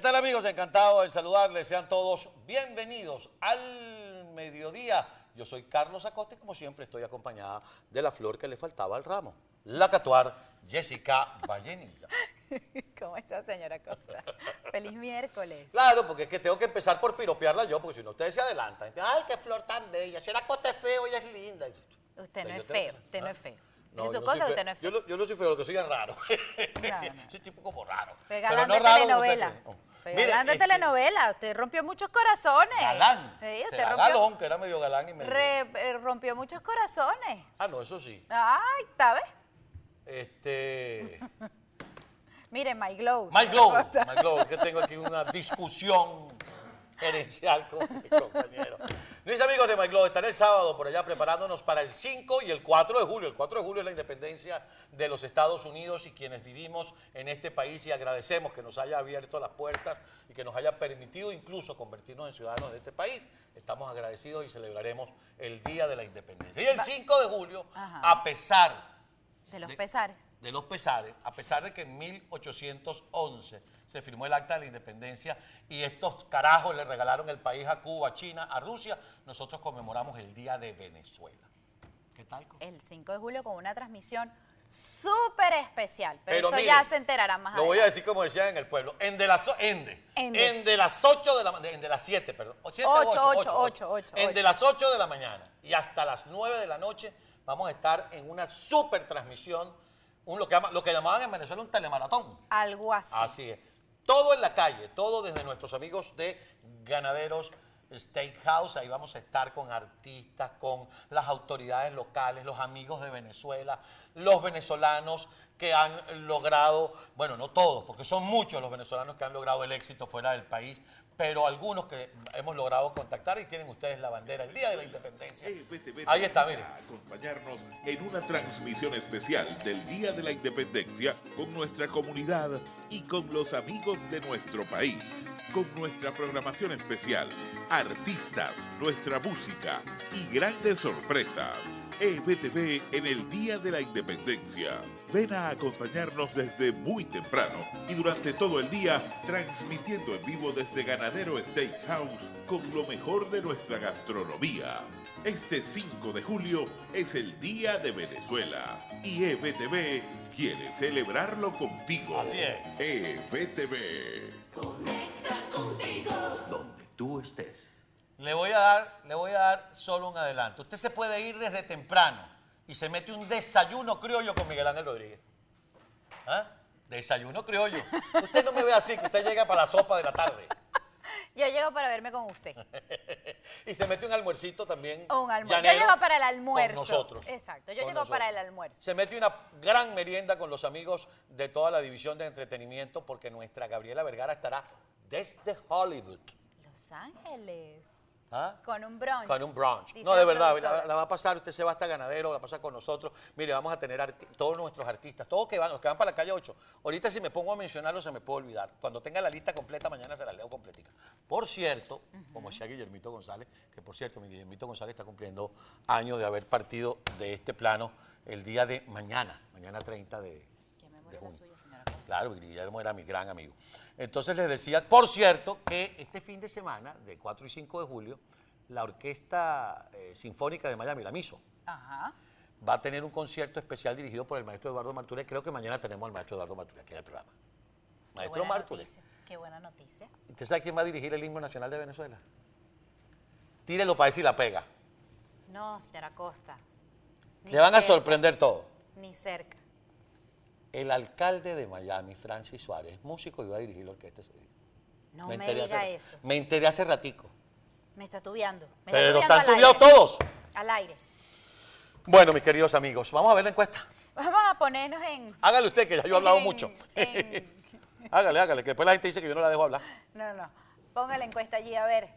¿Qué tal amigos? Encantado de saludarles. Sean todos bienvenidos al mediodía. Yo soy Carlos Acosta y como siempre estoy acompañada de la flor que le faltaba al ramo. La catuar Jessica Vallenilla. ¿Cómo está, señora Costa? Feliz miércoles. Claro, porque es que tengo que empezar por piropearla yo, porque si no ustedes se adelantan. Ay, qué flor tan bella. Si era Costa es feo, ella es linda. Usted no es feo, usted no ¿Ah? es feo. No, yo su no usted no es feo. yo no soy feo, lo que soy es raro. No, no. Soy tipo como raro. Pero no de raro usted telenovela. Fue Mire, galán de este, telenovela. Usted rompió muchos corazones. Galán. Sí, usted rompió, galón, que era medio galán y medio... re- eh, rompió muchos corazones. Ah, no, eso sí. Ay, ¿sabes? Este... Mire, My Glow. My Glow. My Glow, que tengo aquí una discusión gerencial con mi compañero. Mis amigos de My Glow, estaré el sábado por allá preparándonos para el 5 y el 4 de julio. El 4 de julio es la independencia de los Estados Unidos y quienes vivimos en este país y agradecemos que nos haya abierto las puertas y que nos haya permitido incluso convertirnos en ciudadanos de este país. Estamos agradecidos y celebraremos el Día de la Independencia. Y el 5 de julio, Ajá. a pesar De los de- pesares. De los pesares, a pesar de que en 1811 se firmó el acta de la independencia y estos carajos le regalaron el país a Cuba, a China, a Rusia, nosotros conmemoramos el Día de Venezuela. ¿Qué tal? El 5 de julio con una transmisión súper especial. Pero, eso mire, ya se enterarán más Lo voy a decir como decían en el pueblo, en de las, ende, Ende. en de las 8 de la ma- en de las 7, perdón, o 7 Ocho, o 8, ocho, ocho, ocho, en de las 8 de la mañana y hasta las 9 de la noche vamos a estar en una super transmisión, un, lo, que lo que llamaban en Venezuela un telemaratón. Algo así. Así es. Todo en la calle, todo desde nuestros amigos de Ganaderos Steakhouse. Ahí vamos a estar con artistas, con las autoridades locales, los amigos de Venezuela, los venezolanos que han logrado, bueno, no todos, porque son muchos los venezolanos que han logrado el éxito fuera del país, pero algunos que hemos logrado contactar y tienen ustedes la bandera el Día de la Independencia. Vete, vete, Ahí está, vete mire. a acompañarnos en una transmisión especial del Día de la Independencia con nuestra comunidad y con los amigos de nuestro país. Con nuestra programación especial, artistas, nuestra música y grandes sorpresas. EBTV en el Día de la Independencia. Ven a acompañarnos desde muy temprano y durante todo el día transmitiendo en vivo desde Ganadero Steakhouse con lo mejor de nuestra gastronomía. Este 5 de julio es el Día de Venezuela y EBTV quiere celebrarlo contigo. Así es. EBTV. donde tú estés. Le voy a dar, le voy a dar solo un adelanto. Usted se puede ir desde temprano y se mete un desayuno criollo con Miguel Ángel Rodríguez. ¿Ah? Desayuno criollo. Usted no me ve así, que usted llega para la sopa de la tarde. Yo llego para verme con usted. Y se mete un almuercito también. O un almuerzo. Yo llego para el almuerzo. Con nosotros. Exacto, yo llego para el almuerzo. Se mete una gran merienda con los amigos de toda la división de entretenimiento porque nuestra Gabriela Vergara estará desde Hollywood. Los Ángeles. ¿Ah? Con un brunch. Con un brunch. No, de verdad, la, la va a pasar, usted se va hasta ganadero, la pasa con nosotros. Mire, vamos a tener todos nuestros artistas, todos que van, los que van para la calle 8. Ahorita si me pongo a mencionarlos se me puede olvidar. Cuando tenga la lista completa, mañana se la leo completica. Por cierto, como decía Guillermito González, que por cierto, mi Guillermito González está cumpliendo años de haber partido de este plano el día de mañana, mañana 30 de, de junio. Claro, Guillermo era mi gran amigo. Entonces les decía, por cierto, que este fin de semana, de 4 y 5 de julio, la Orquesta eh, Sinfónica de Miami, la MISO, Ajá. va a tener un concierto especial dirigido por el maestro Eduardo Martúrez. Creo que mañana tenemos al maestro Eduardo Martúrez aquí en el programa. Maestro Martúrez. Qué buena noticia. ¿Usted sabe quién va a dirigir el himno nacional de Venezuela? Tírelo para si la pega. No, señora Costa. Ni Le van a sorprender todo. Ni cerca. El alcalde de Miami, Francis Suárez, es músico y va a dirigir la orquesta ese día. No me, enteré diga hace, eso. Me enteré hace ratico. Me está tubiando. Me Pero está están tubiados todos. Al aire. Bueno, mis queridos amigos, vamos a ver la encuesta. Vamos a ponernos en... Hágale usted, que ya yo he hablado en- mucho. en- hágale, hágale, que después la gente dice que yo no la dejo hablar. No, no. Ponga la encuesta allí, a ver.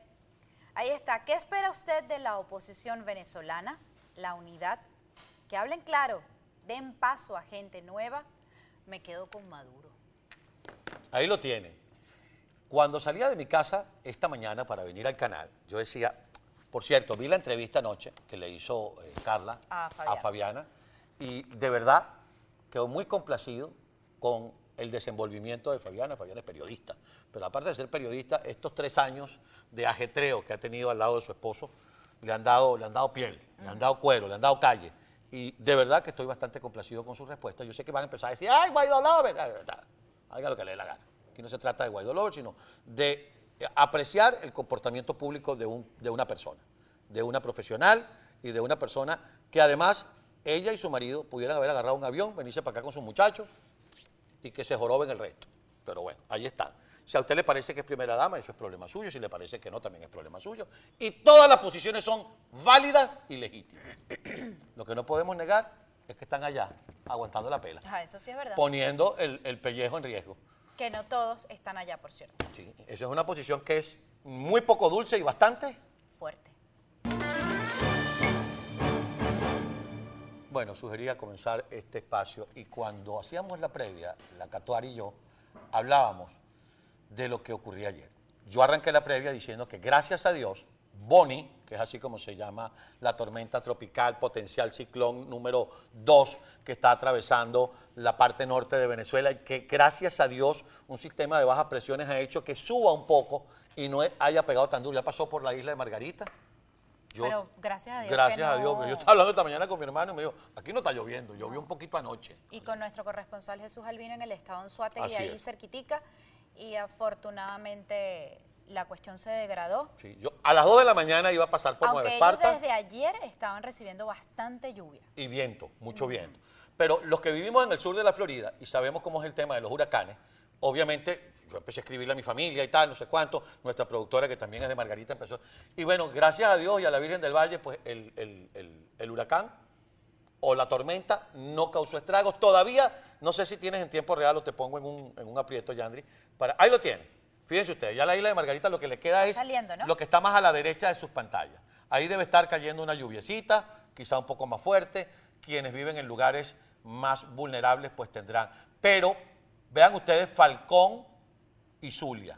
Ahí está. ¿Qué espera usted de la oposición venezolana? La unidad. Que hablen claro. Den paso a gente nueva. Me quedo con Maduro. Ahí lo tienen. Cuando salía de mi casa esta mañana para venir al canal, yo decía, por cierto, vi la entrevista anoche que le hizo eh, Carla A Fabiana. Fabiana, y de verdad quedó muy complacido con el desenvolvimiento de Fabiana. Fabiana es periodista, pero aparte de ser periodista, estos tres años de ajetreo que ha tenido al lado de su esposo le han dado, le han dado piel, le han dado cuero, le han dado calle. Y de verdad que estoy bastante complacido con su respuesta. Yo sé que van a empezar a decir, ¡ay, Guaidó Lover! Haga lo que le dé la gana. Aquí no se trata de Guaidó Lover, sino de apreciar el comportamiento público de, un, de una persona, de una profesional y de una persona que además ella y su marido pudieran haber agarrado un avión, venirse para acá con sus muchachos y que se joroben el resto. Pero bueno, ahí está. Si a usted le parece que es primera dama, eso es problema suyo. Si le parece que no, también es problema suyo. Y todas las posiciones son válidas y legítimas. Lo que no podemos negar es que están allá, aguantando la pela. Ah, eso sí es verdad. Poniendo el, el pellejo en riesgo. Que no todos están allá, por cierto. Sí, esa es una posición que es muy poco dulce y bastante Fuerte. Bueno, sugería comenzar este espacio y cuando hacíamos la previa, la Catuar y yo, hablábamos de lo que ocurría ayer. Yo arranqué la previa diciendo que gracias a Dios, Bonnie, que es así como se llama la tormenta tropical potencial ciclón número 2 que está atravesando la parte norte de Venezuela y que gracias a Dios un sistema de bajas presiones ha hecho que suba un poco y no haya pegado tan duro. Ya pasó por la isla de Margarita. Yo- Pero gracias a Dios. Gracias a Dios. no- Yo estaba hablando esta mañana con mi hermano y me dijo, aquí no está lloviendo, llovió un poquito anoche. Y con nuestro corresponsal Jesús Albino en el estado Anzuategui, Así ahí es. cerquitica. Y afortunadamente la cuestión se degradó. Sí, yo a las 2 de la mañana iba a pasar por Aunque Nueva ellos Esparta desde ayer estaban recibiendo bastante lluvia. y viento, mucho viento. Pero los que vivimos en el sur de la Florida y sabemos cómo es el tema de los huracanes, obviamente yo empecé a escribirle a mi familia y tal, no sé cuánto, nuestra productora que también es de Margarita empezó. Y bueno, gracias a Dios y a la Virgen del Valle, pues el, el- el- el huracán o la tormenta no causó estragos. Todavía, no sé si tienes en tiempo real o te pongo en un, en un aprieto, Yandri. Para, ahí lo tiene. Fíjense ustedes, ya la isla de Margarita lo que le queda es saliendo, ¿no? lo que está más a la derecha de sus pantallas. Ahí debe estar cayendo una lluviecita, quizá un poco más fuerte. Quienes viven en lugares más vulnerables pues tendrán. Pero vean ustedes Falcón y Zulia.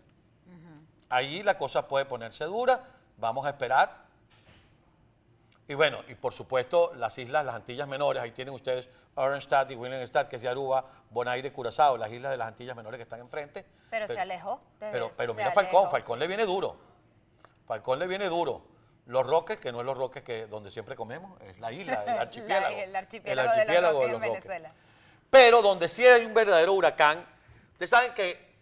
Allí la cosa puede ponerse dura. Vamos a esperar. Y bueno, y por supuesto las islas, las Antillas Menores, ahí tienen ustedes Oranjestad y Williamstad, que es de Aruba, Bonaire, Curazao, las islas de las Antillas Menores que están enfrente. Pero se alejó. de- Pero, pero se mira Falcón, alejó. Falcón le viene duro. Falcón le viene duro. Los Roques, que no es los Roques que donde siempre comemos, es la isla, el La- archipiélago. el archipiélago, el archipiélago de de los Roques en Roques. Venezuela. Pero donde sí hay un verdadero huracán, ustedes saben que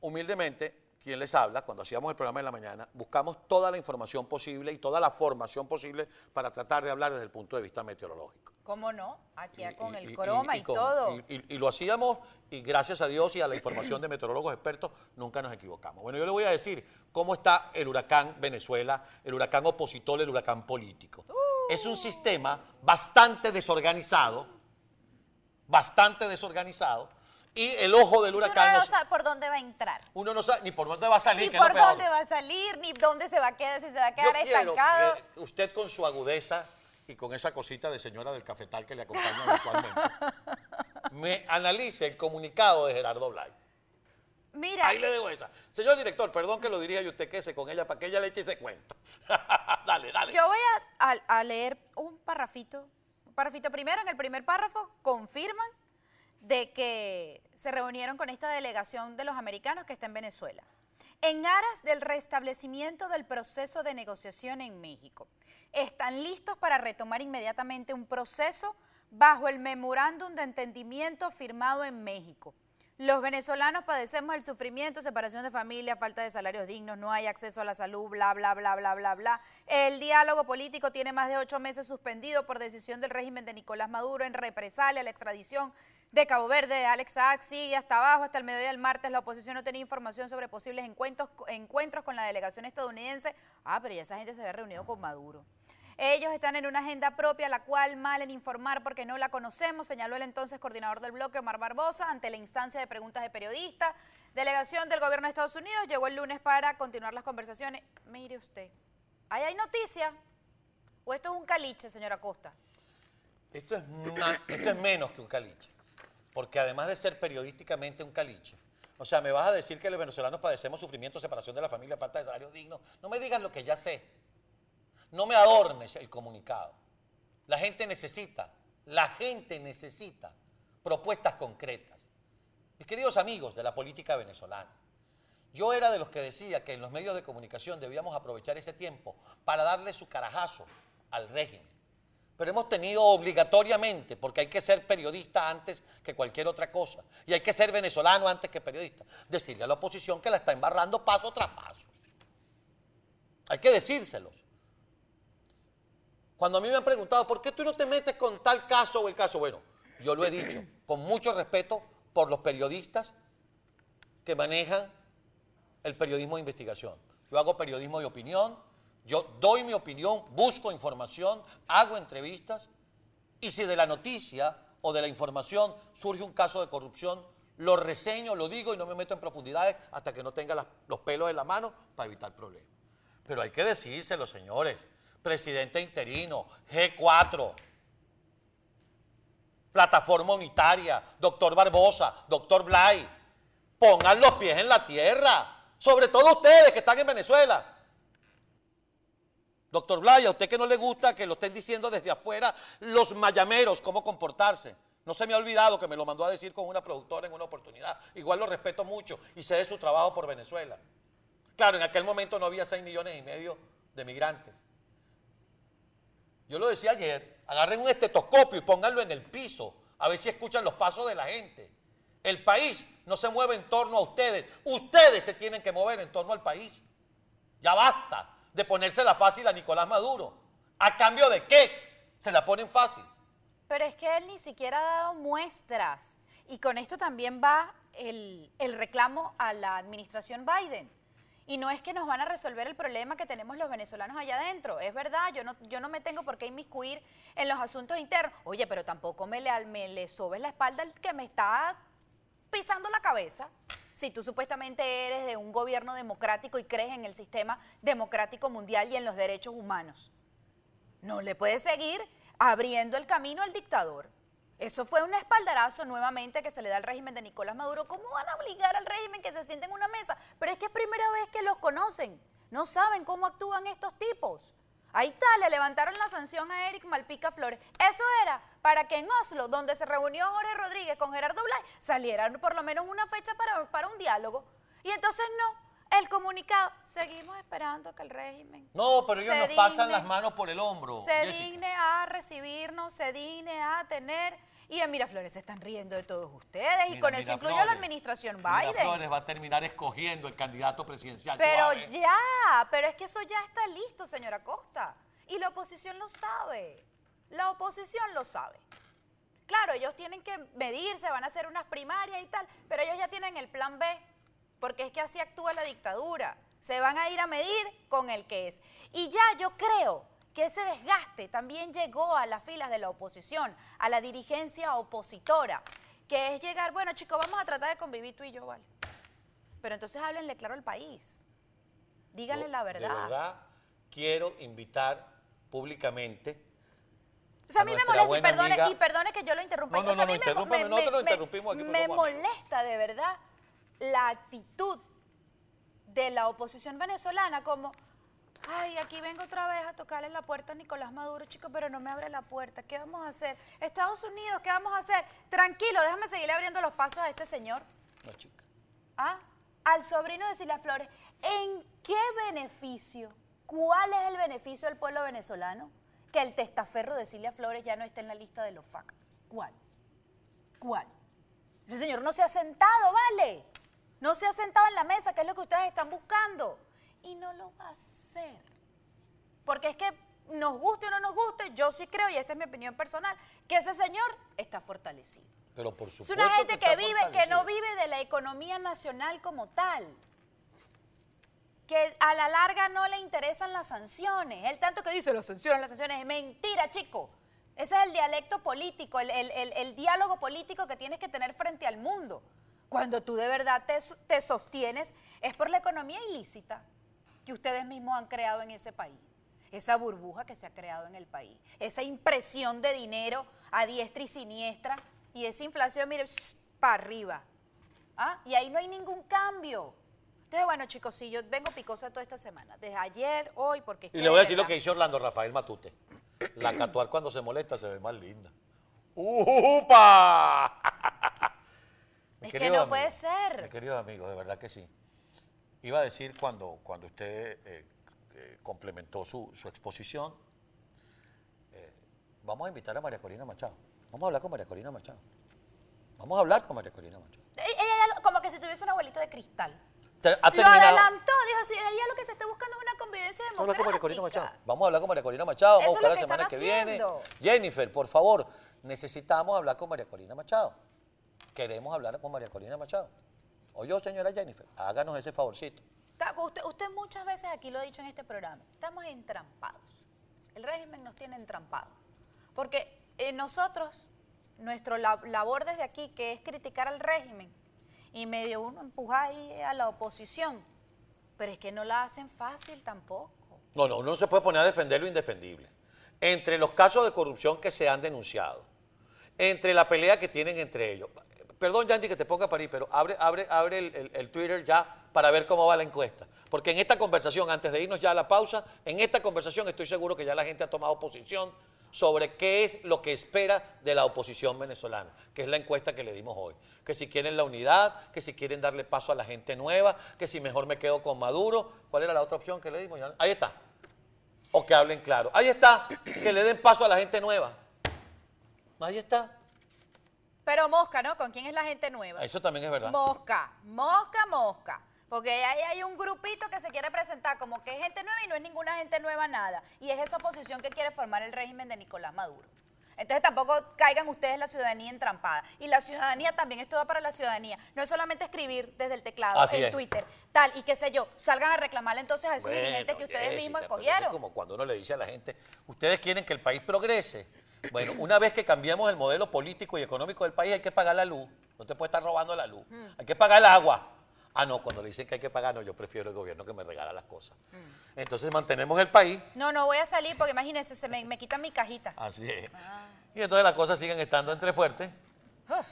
humildemente, quien les habla, cuando hacíamos el programa en la mañana, buscamos toda la información posible y toda la formación posible para tratar de hablar desde el punto de vista meteorológico. ¿Cómo no? Aquí Y- con y- el croma y, con- todo. y- lo hacíamos y gracias a Dios y a la información de meteorólogos expertos nunca nos equivocamos. Bueno, yo le voy a decir cómo está el huracán Venezuela, el huracán opositor, el huracán político. Es un sistema bastante desorganizado, bastante desorganizado y el ojo del Uno huracán no no- sabe por dónde va a entrar. uno no sabe ni por dónde va a salir, Ni que por dónde va a salir, ni dónde se va a quedar, si se va a Yo quedar quiero estancado. que usted con su agudeza y con esa cosita de señora del cafetal que le acompaña habitualmente, me analice el comunicado de Gerardo Blay. Mira, Ahí le dejo esa. Señor director, perdón que lo dirija y usted quese con ella para que ella le eche ese cuento. dale, dale. yo voy a, a- a leer un parrafito. Un parrafito primero, en el primer párrafo confirman de que se reunieron con esta delegación de los americanos que está en Venezuela. En aras del restablecimiento del proceso de negociación en México, están listos para retomar inmediatamente un proceso bajo el memorándum de entendimiento firmado en México. Los venezolanos padecemos el sufrimiento, separación de familia, falta de salarios dignos, no hay acceso a la salud, bla, bla, bla, bla, bla, bla. El diálogo político tiene más de ocho meses suspendido por decisión del régimen de Nicolás Maduro en represalia a la extradición de Cabo Verde. Alex Saak sigue hasta abajo, hasta el mediodía del martes. La oposición no tenía información sobre posibles encuentros, encuentros con la delegación estadounidense. Ah, pero ya esa gente se había reunido con Maduro. Ellos están en una agenda propia, la cual mal en informar porque no la conocemos, señaló el entonces coordinador del bloque, Omar Barbosa, ante la instancia de preguntas de periodistas. Delegación del gobierno de Estados Unidos llegó el lunes para continuar las conversaciones. Mire usted, ¿ahí hay noticia? ¿O esto es un caliche, señora Costa? Esto es, esto es menos que un caliche. Porque además de ser periodísticamente un caliche, o sea, me vas a decir que los venezolanos padecemos sufrimiento, separación de la familia, falta de salario digno. No me digas lo que ya sé. No me adornes el comunicado. La gente necesita, la gente necesita propuestas concretas. Mis queridos amigos de la política venezolana, yo era de los que decía que en los medios de comunicación debíamos aprovechar ese tiempo para darle su carajazo al régimen. Pero hemos tenido obligatoriamente, porque hay que ser periodista antes que cualquier otra cosa, y hay que ser venezolano antes que periodista, decirle a la oposición que la está embarrando paso tras paso. Hay que decírselos. Cuando a mí me han preguntado, ¿por qué tú no te metes con tal caso o el caso? Bueno, yo lo he dicho, con mucho respeto por los periodistas que manejan el periodismo de investigación. Yo hago periodismo de opinión, yo doy mi opinión, busco información, hago entrevistas y si de la noticia o de la información surge un caso de corrupción, lo reseño, lo digo y no me meto en profundidades hasta que no tenga los pelos en la mano para evitar problemas. Pero hay que decírselo, señores. Presidente interino, G4, Plataforma Unitaria, doctor Barbosa, doctor Blay, pongan los pies en la tierra. Sobre todo ustedes que están en Venezuela. Doctor Blaya, a usted que no le gusta que lo estén diciendo desde afuera los mayameros cómo comportarse. No se me ha olvidado que me lo mandó a decir con una productora en una oportunidad. Igual lo respeto mucho y sé de su trabajo por Venezuela. Claro, en aquel momento no había 6 millones y medio de migrantes. Yo lo decía ayer, agarren un estetoscopio y pónganlo en el piso, a ver si escuchan los pasos de la gente. El país no se mueve en torno a ustedes. Ustedes se tienen que mover en torno al país. Ya basta de ponérsela fácil a Nicolás Maduro. ¿A cambio de qué? Se la ponen fácil. Pero es que él ni siquiera ha dado muestras. Y con esto también va el, el reclamo a la administración Biden. Y no es que nos van a resolver el problema que tenemos los venezolanos allá adentro. Es verdad, yo no, yo no me tengo por qué inmiscuir en los asuntos internos. Oye, pero tampoco me le, me le sobes la espalda el que me está pisando la cabeza. Si tú supuestamente eres de un gobierno democrático y crees en el sistema democrático mundial y en los derechos humanos, no le puedes seguir abriendo el camino al dictador. Eso fue un espaldarazo nuevamente que se le da al régimen de Nicolás Maduro. ¿Cómo van a obligar al régimen que se siente en una mesa? Pero es que es primera vez que los conocen. No saben cómo actúan estos tipos. Ahí está, le levantaron la sanción a Eric Malpica Flores. Eso era para que en Oslo, donde se reunió Jorge Rodríguez con Gerardo Blay, saliera por lo menos una fecha para, para un diálogo. Y entonces no, el comunicado, seguimos esperando que el régimen... No, pero ellos nos pasan las manos por el hombro. Se digne a recibirnos, se digne a tener y en Miraflores se están riendo de todos ustedes y con eso incluyo a la administración Biden. Miraflores va a terminar escogiendo el candidato presidencial. Pero ya, pero es que eso ya está listo, señora Costa. Y la oposición lo sabe. La oposición lo sabe. Claro, ellos tienen que medirse, van a hacer unas primarias y tal, pero ellos ya tienen el plan B, porque es que así actúa la dictadura. Se van a ir a medir con el que es. Y ya yo creo que ese desgaste también llegó a las filas de la oposición, a la dirigencia opositora, que es llegar, bueno chicos, vamos a tratar de convivir tú y yo, ¿vale? Pero entonces háblenle claro al país, díganle la verdad. De verdad, quiero invitar públicamente o sea, a mí me molesta, y perdone, y perdone, que yo lo interrumpa. No, no, no, no, me, nosotros lo interrumpimos aquí. Me molesta de verdad la actitud de la oposición venezolana como, Ay, aquí vengo otra vez a tocarle la puerta a Nicolás Maduro, chicos, pero no me abre la puerta. ¿Qué vamos a hacer? Estados Unidos, ¿qué vamos a hacer? Tranquilo, déjame seguirle abriendo los pasos a este señor. No, chica. ¿Ah? Al sobrino de Silvia Flores. ¿En qué beneficio? ¿Cuál es el beneficio del pueblo venezolano? Que el testaferro de Silvia Flores ya no esté en la lista de los FAC. ¿Cuál? ¿Cuál? Ese señor no se ha sentado, ¿vale? No se ha sentado en la mesa, que es lo que ustedes están buscando y no lo va a hacer. Porque es que nos guste o no nos guste, yo sí creo, y esta es mi opinión personal, que ese señor está fortalecido. Pero por supuesto es una gente que, vive, que no vive de la economía nacional como tal. Que a la larga no le interesan las sanciones. El tanto que dice las sanciones, las sanciones, es mentira, chico. Ese es el dialecto político, el, el, diálogo político que tienes que tener frente al mundo. Cuando tú de verdad te, te sostienes, es por la economía ilícita que ustedes mismos han creado en ese país. Esa burbuja que se ha creado en el país. Esa impresión de dinero a diestra y siniestra. Y esa inflación, mire, para arriba. ¿Ah? Y ahí no hay ningún cambio. Entonces, bueno, chicos, sí, yo vengo picosa toda esta semana. Desde ayer, hoy, porque... Y le voy a decir lo que dice Orlando Rafael Matute. La catuar cuando se molesta se ve más linda. ¡Upa! Es que no amigo, puede ser. Mi querido amigo, de verdad que sí. Iba a decir cuando, cuando usted eh, eh, complementó su, su exposición, eh, vamos a invitar a María Corina Machado. Vamos a hablar con María Corina Machado. Vamos a hablar con María Corina Machado. Ella como que si tuviese un abuelito de cristal. Te- ha Lo adelantó, dijo, sí, ella lo que se está buscando es una convivencia Vamos a hablar con María Corina democrática. Machado. Vamos a hablar con María Corina Machado. Vamos Eso a buscar la semana que viene. Jennifer, por favor, necesitamos hablar con María Corina Machado. Queremos hablar con María Corina Machado. O yo, señora Jennifer, háganos ese favorcito. Usted, usted muchas veces aquí lo ha dicho en este programa, estamos entrampados. El régimen nos tiene entrampados. Porque eh, nosotros, nuestra labor desde aquí, que es criticar al régimen, y medio uno empuja ahí a la oposición, pero es que no la hacen fácil tampoco. No, no, uno no se puede poner a defender lo indefendible. Entre los casos de corrupción que se han denunciado, entre la pelea que tienen entre ellos. Perdón, Yandy, que te ponga para ahí, pero abre, abre, abre el, el- el Twitter ya para ver cómo va la encuesta. Porque en esta conversación, antes de irnos ya a la pausa, en esta conversación estoy seguro que ya la gente ha tomado posición sobre qué es lo que espera de la oposición venezolana, que es la encuesta que le dimos hoy. Que si quieren la unidad, que si quieren darle paso a la gente nueva, que si mejor me quedo con Maduro. ¿Cuál era la otra opción que le dimos? Ahí está. O que hablen claro. Ahí está. Que le den paso a la gente nueva. Ahí está. Pero mosca, ¿no? ¿Con quién es la gente nueva? Eso también es verdad. Mosca, mosca, mosca. Porque ahí hay un grupito que se quiere presentar como que es gente nueva y no es ninguna gente nueva nada. Y es esa oposición que quiere formar el régimen de Nicolás Maduro. Entonces tampoco caigan ustedes la ciudadanía entrampada. Y la ciudadanía también, esto va para la ciudadanía. No es solamente escribir desde el teclado, Así en es. Twitter, tal, y qué sé yo, salgan a reclamarle entonces a esos Bueno, dirigentes que ustedes Jessica, mismos escogieron. Es como cuando uno le dice a la gente, ustedes quieren que el país progrese. Bueno, una vez que cambiamos el modelo político y económico del país, hay que pagar la luz. No te puede estar robando la luz. Mm. Hay que pagar el agua. Ah, no, cuando le dicen que hay que pagar, no, yo prefiero el gobierno que me regala las cosas. Mm. Entonces mantenemos el país. No, no voy a salir porque imagínense, se me, me quitan mi cajita. Así es. Ah. Y entonces las cosas siguen estando entre fuertes, Uf,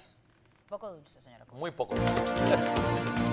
poco dulce, señora. muy poco. dulce.